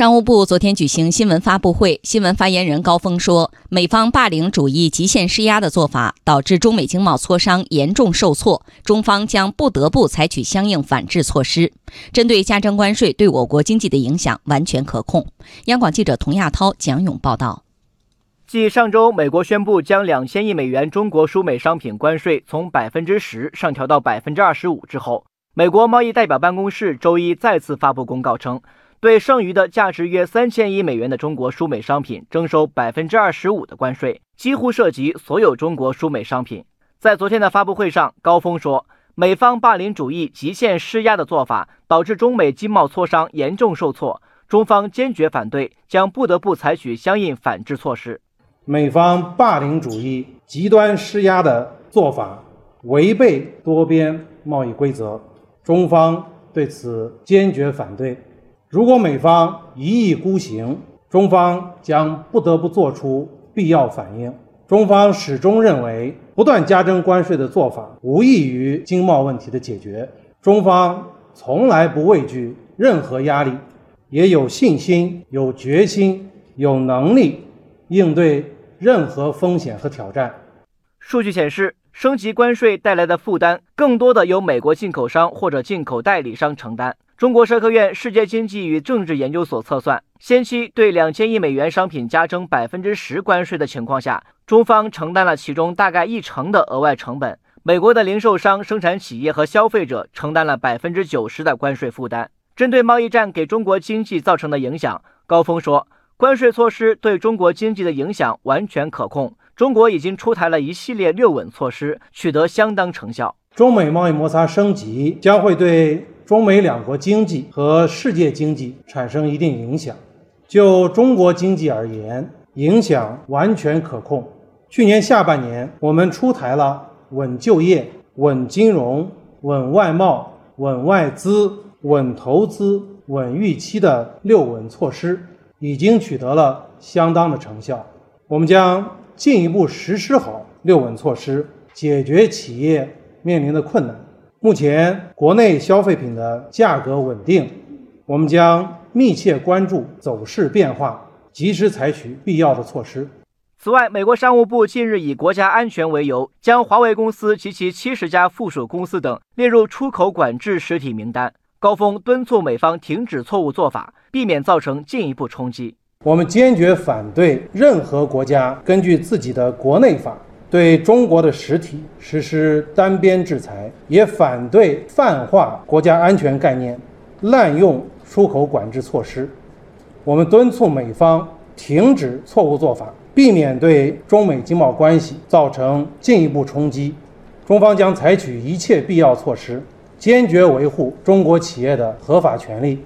商务部昨天举行新闻发布会，新闻发言人高峰说，美方霸凌主义、极限施压的做法，导致中美经贸磋商严重受挫，中方将不得不采取相应反制措施。针对加征关税对我国经济的影响，完全可控。央广记者童亚涛、蒋勇报道。继上周美国宣布将两千亿美元中国输美商品关税从百分之十上调到百分之二十五之后，美国贸易代表办公室周一再次发布公告称。对剩余的价值约三千亿美元的中国输美商品征收百分之二十五的关税，几乎涉及所有中国输美商品。在昨天的发布会上，高峰说，美方霸凌主义、极限施压的做法导致中美经贸磋商严重受挫，中方坚决反对，将不得不采取相应反制措施。美方霸凌主义、极端施压的做法违背多边贸易规则，中方对此坚决反对。如果美方一意孤行，中方将不得不做出必要反应。中方始终认为，不断加征关税的做法无异于经贸问题的解决。中方从来不畏惧任何压力，也有信心、有决心、有能力应对任何风险和挑战。数据显示，升级关税带来的负担，更多的由美国进口商或者进口代理商承担。中国社科院世界经济与政治研究所测算，先期对两千亿美元商品加征百分之十关税的情况下，中方承担了其中大概一成的额外成本；美国的零售商、生产企业和消费者承担了百分之九十的关税负担。针对贸易战给中国经济造成的影响，高峰说，关税措施对中国经济的影响完全可控。中国已经出台了一系列六稳措施，取得相当成效。中美贸易摩擦升级将会对。中美两国经济和世界经济产生一定影响。就中国经济而言，影响完全可控。去年下半年，我们出台了稳就业、稳金融、稳外贸、稳外资、稳投资、稳预期的六稳措施，已经取得了相当的成效。我们将进一步实施好六稳措施，解决企业面临的困难。目前国内消费品的价格稳定，我们将密切关注走势变化，及时采取必要的措施。此外，美国商务部近日以国家安全为由，将华为公司及其七十家附属公司等列入出口管制实体名单。高峰敦促美方停止错误做法，避免造成进一步冲击。我们坚决反对任何国家根据自己的国内法。对中国的实体实施单边制裁，也反对泛化国家安全概念、滥用出口管制措施。我们敦促美方停止错误做法，避免对中美经贸关系造成进一步冲击。中方将采取一切必要措施，坚决维护中国企业的合法权利。